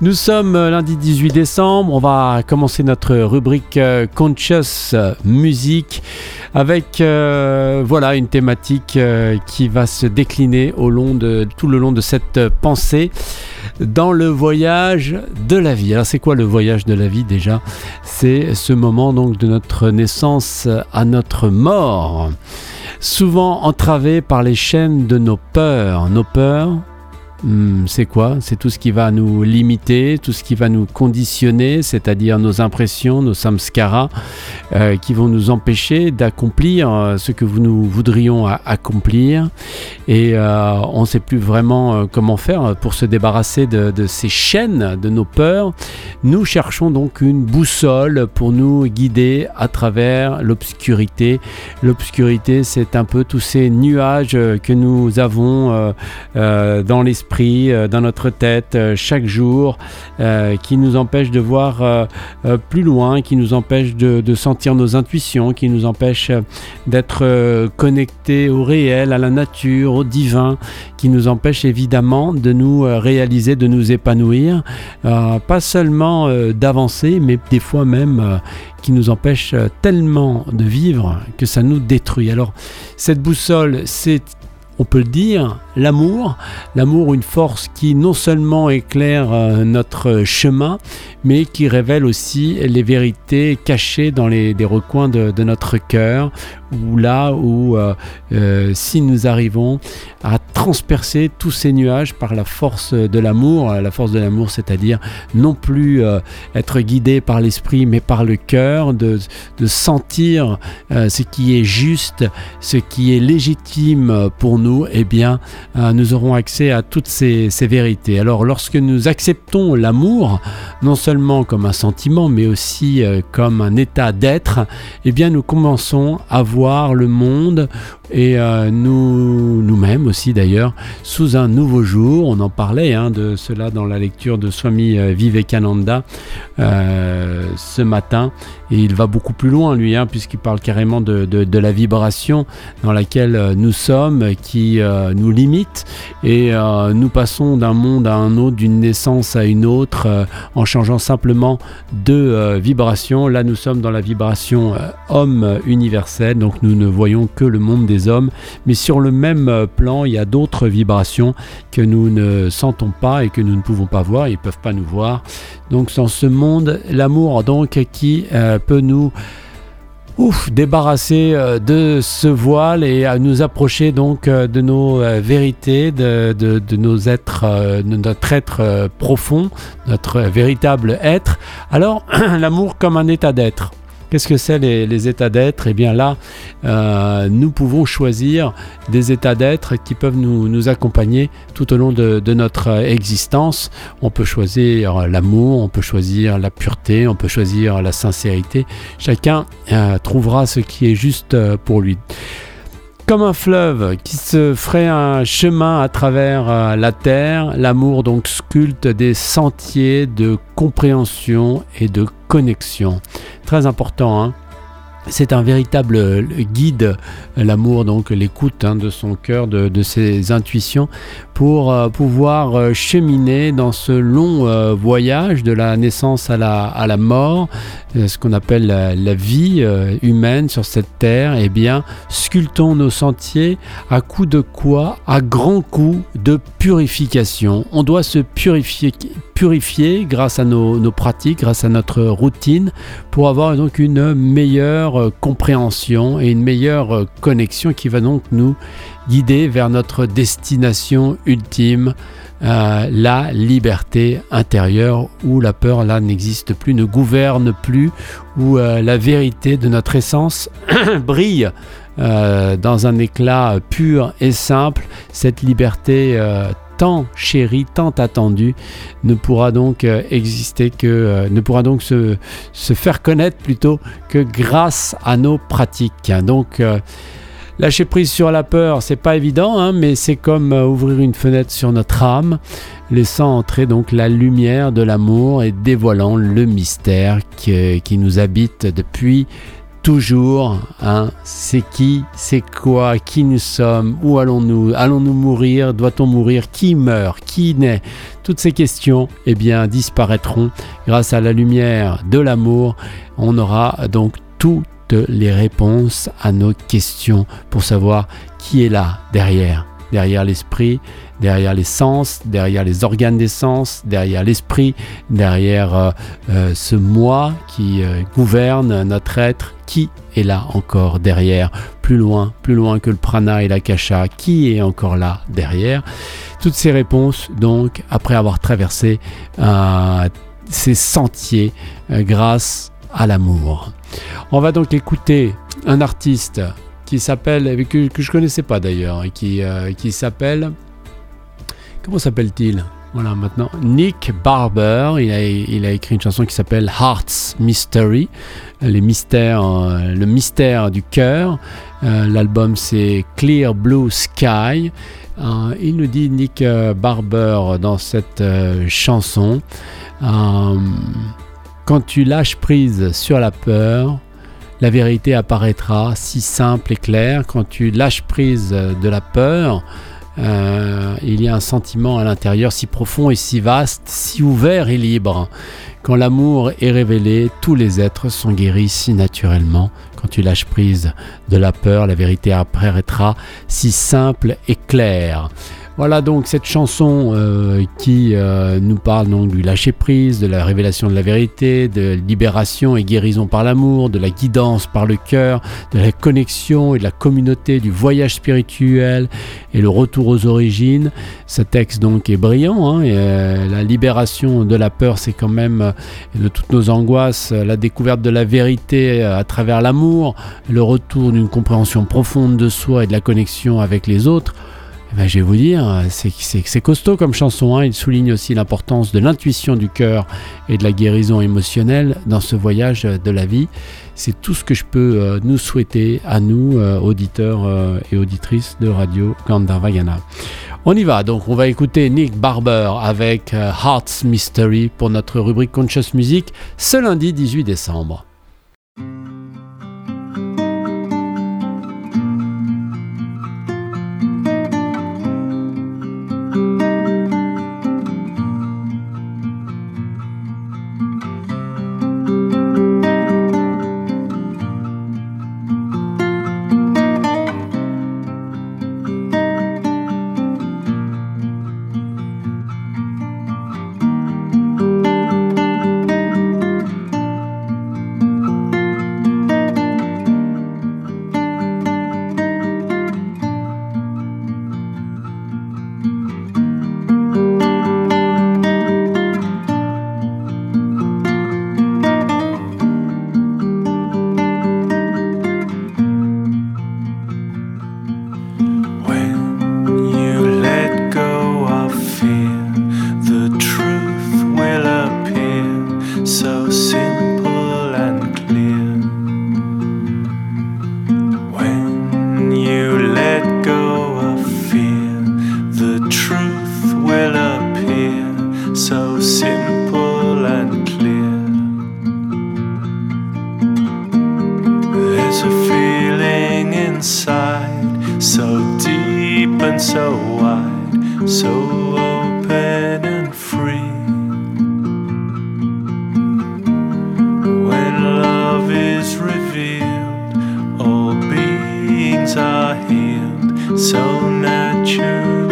Nous sommes lundi 18 décembre, on va commencer notre rubrique euh, Conscious Music avec euh, voilà une thématique euh, qui va se décliner au long de, tout le long de cette pensée dans le voyage de la vie. Alors c'est quoi le voyage de la vie déjà? C'est ce moment donc de notre naissance à notre mort, souvent entravé par les chaînes de nos peurs, nos peurs Hmm, c'est quoi? C'est tout ce qui va nous limiter, tout ce qui va nous conditionner, c'est-à-dire nos impressions, nos samskaras, euh, qui vont nous empêcher d'accomplir euh, ce que nous voudrions accomplir. Et euh, on ne sait plus vraiment comment faire pour se débarrasser de, de, ces chaînes, de nos peurs. Nous cherchons donc une boussole pour nous guider à travers l'obscurité. L'obscurité, c'est un peu tous ces nuages que nous avons dans l'esprit euh, dans notre tête euh, chaque jour, euh, qui nous empêche de voir plus loin, qui nous empêche de, sentir nos intuitions, qui nous empêche d'être connectés au réel, à la nature, au divin, qui nous empêche évidemment de nous réaliser, de nous épanouir, pas seulement d'avancer, mais des fois même qui nous empêche tellement de vivre que ça nous détruit. Alors cette boussole, c'est on peut le dire, l'amour. L'amour, une force qui non seulement éclaire euh, notre chemin, mais qui révèle aussi les vérités cachées dans les, recoins de, notre cœur, ou là où, euh, euh, si nous arrivons à transpercer tous ces nuages par la force de l'amour, la force de l'amour, c'est-à-dire non plus être guidé par l'esprit, mais par le cœur, de, sentir ce qui est juste, ce qui est légitime pour nous, eh bien, euh, nous aurons accès à toutes ces, vérités. Alors lorsque nous acceptons l'amour, non seulement comme un sentiment, mais aussi euh, comme un état d'être, eh bien nous commençons à voir le monde et euh, nous, nous-mêmes aussi d'ailleurs, sous un nouveau jour. On en parlait hein, de cela dans la lecture de Swami Vivekananda ce matin. Et il va beaucoup plus loin, lui, hein, puisqu'il parle carrément de, la vibration dans laquelle nous sommes, qui nous limite et euh, nous passons d'un monde à un autre, d'une naissance à une autre, euh, en changeant simplement de euh, vibration. Là, nous sommes dans la vibration homme universel, donc nous ne voyons que le monde des hommes, mais sur le même plan, il y a d'autres vibrations que nous ne sentons pas et que nous ne pouvons pas voir, ils ne peuvent pas nous voir. Donc dans ce monde, l'amour donc qui peut nous ouf, débarrasser euh, de ce voile et à nous approcher donc euh, de nos euh, vérités, de, de, nos êtres, de notre être profond, notre véritable être. Alors, l'amour comme un état d'être. Qu'est-ce que c'est les, états d'être? Eh bien là, euh, nous pouvons choisir des états d'être qui peuvent nous, accompagner tout au long de, notre existence. On peut choisir l'amour, on peut choisir la pureté, on peut choisir la sincérité. Chacun euh, trouvera ce qui est juste euh, pour lui comme un fleuve qui se ferait un chemin à travers la terre, l'amour donc sculpte des sentiers de compréhension et de connexion. Très important, hein c'est un véritable euh, guide, l'amour, donc l'écoute hein, de son cœur, de, ses intuitions, pour euh, pouvoir euh, cheminer dans ce long voyage de la naissance à la, à la mort, ce qu'on appelle la, vie humaine sur cette terre. Eh bien, sculptons nos sentiers à coup de quoi? À grand coup de purification. On doit se purifier, purifier grâce à nos, pratiques, grâce à notre routine, pour avoir donc une meilleure euh, compréhension et une meilleure euh, connexion qui va donc nous guider vers notre destination ultime, euh, la liberté intérieure, où la peur là n'existe plus, ne gouverne plus, où la vérité de notre essence brille dans un éclat pur et simple, cette liberté tant chéri, tant attendu, ne pourra donc euh, exister que, euh, ne pourra donc se, faire connaître plutôt que grâce à nos pratiques. Donc, euh, lâcher prise sur la peur, c'est pas évident, hein, mais c'est comme ouvrir une fenêtre sur notre âme, laissant entrer donc la lumière de l'amour et dévoilant le mystère qui nous habite depuis toujours, hein, c'est qui, c'est quoi, qui nous sommes, où allons-nous, allons-nous mourir, doit-on mourir, qui meurt, qui naît, toutes ces questions eh bien, disparaîtront grâce à la lumière de l'amour. On aura donc toutes les réponses à nos questions pour savoir qui est là derrière, derrière l'esprit, derrière les sens, derrière les organes des sens, derrière l'esprit, derrière euh, euh, ce moi qui euh, gouverne notre être, qui est là encore derrière, plus loin, plus loin que le prana et la kasha, qui est encore là derrière. Toutes ces réponses, donc, après avoir traversé ces sentiers grâce à l'amour. On va donc écouter un artiste qui s'appelle, que, que je connaissais pas d'ailleurs, qui, qui s'appelle Comment s'appelle-t-il? Voilà, maintenant, Nick Barber, il a, il a écrit une chanson qui s'appelle Hearts Mystery, les mystères, euh, le mystère du cœur. Euh, l'album c'est Clear Blue Sky. Euh, il nous dit Nick Barber dans cette chanson, quand tu lâches prise sur la peur, la vérité apparaîtra si simple et claire. Quand tu lâches prise de la peur, euh, il y a un sentiment à l'intérieur si profond et si vaste, si ouvert et libre. Quand l'amour est révélé, tous les êtres sont guéris si naturellement. Quand tu lâches prise de la peur, la vérité apparaîtra si simple et claire. Voilà donc cette chanson euh, qui euh, nous parle du lâcher prise, de la révélation de la vérité, de libération et guérison par l'amour, de la guidance par le cœur, de la connexion et de la communauté, du voyage spirituel et le retour aux origines. Ce texte donc est brillant. Hein, euh, la libération de la peur, c'est quand même de toutes nos angoisses, la découverte de la vérité à travers l'amour, le retour d'une compréhension profonde de soi et de la connexion avec les autres. Eh ben, je vais vous dire, c'est costaud comme chanson. Hein. Il souligne aussi l'importance de l'intuition du cœur et de la guérison émotionnelle dans ce voyage de la vie. C'est tout ce que je peux euh, nous souhaiter à nous, euh, auditeurs euh, et auditrices de Radio Gandharvagana. On y va, donc on va écouter Nick Barber avec Hearts Mystery pour notre rubrique Conscious Music ce lundi 18 décembre. simple and clear. When you let go of fear, the truth will appear. So simple and clear. There's a feeling inside, so deep and so wide, so so naturally.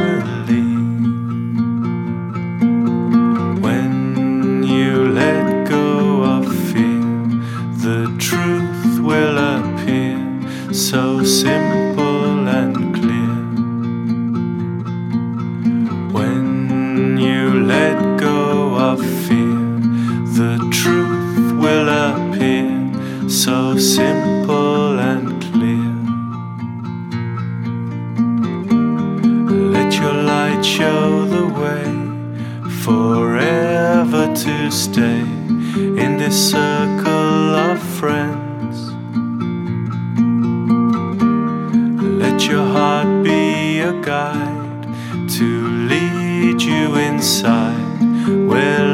When you let go of fear, the truth will appear so simple. stay in this circle of friends. Let your heart be a guide to lead you inside where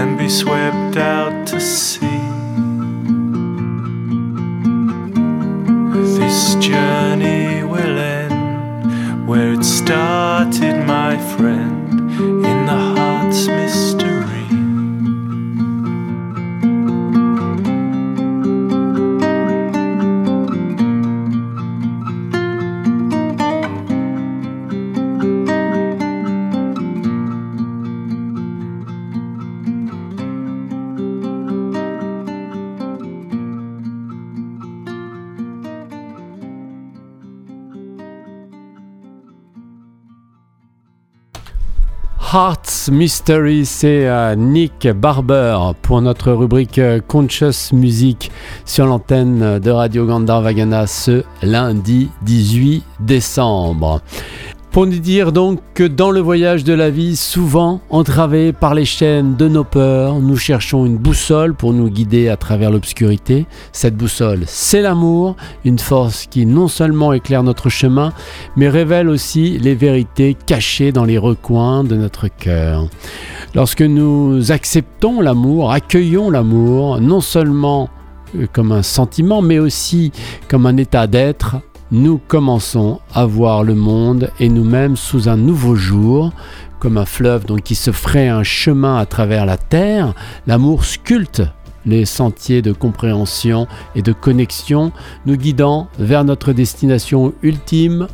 and be swept out to sea. This journey will end where it started, my friend, in the heart's mystery. Hearts Mystery, c'est euh, Nick Barber pour notre rubrique euh, Conscious Music sur l'antenne de Radio Gandharvagana ce lundi 18 décembre. Pour nous dire donc que dans le voyage de la vie, souvent entravé par les chaînes de nos peurs, nous cherchons une boussole pour nous guider à travers l'obscurité. Cette boussole, c'est l'amour, une force qui non seulement éclaire notre chemin, mais révèle aussi les vérités cachées dans les recoins de notre cœur. Lorsque nous acceptons l'amour, accueillons l'amour, non seulement euh, comme un sentiment, mais aussi comme un état d'être, nous commençons à voir le monde et nous-mêmes sous un nouveau jour, comme un fleuve donc qui se ferait un chemin à travers la terre. L'amour sculpte les sentiers de compréhension et de connexion, nous guidant vers notre destination ultime,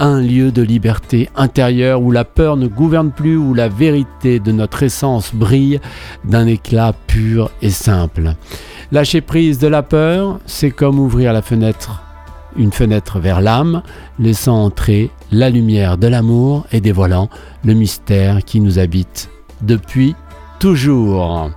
un lieu de liberté intérieure où la peur ne gouverne plus, où la vérité de notre essence brille d'un éclat pur et simple. Lâcher prise de la peur, c'est comme ouvrir la fenêtre une fenêtre vers l'âme, laissant entrer la lumière de l'amour et dévoilant le mystère qui nous habite depuis toujours.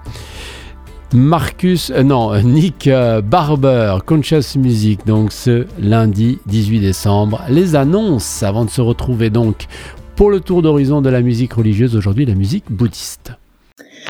Marcus, euh, non, Nick euh, Barber, Conscious Music, donc ce lundi 18 décembre. Les annonces avant de se retrouver donc pour le tour d'horizon de la musique religieuse, aujourd'hui la musique bouddhiste.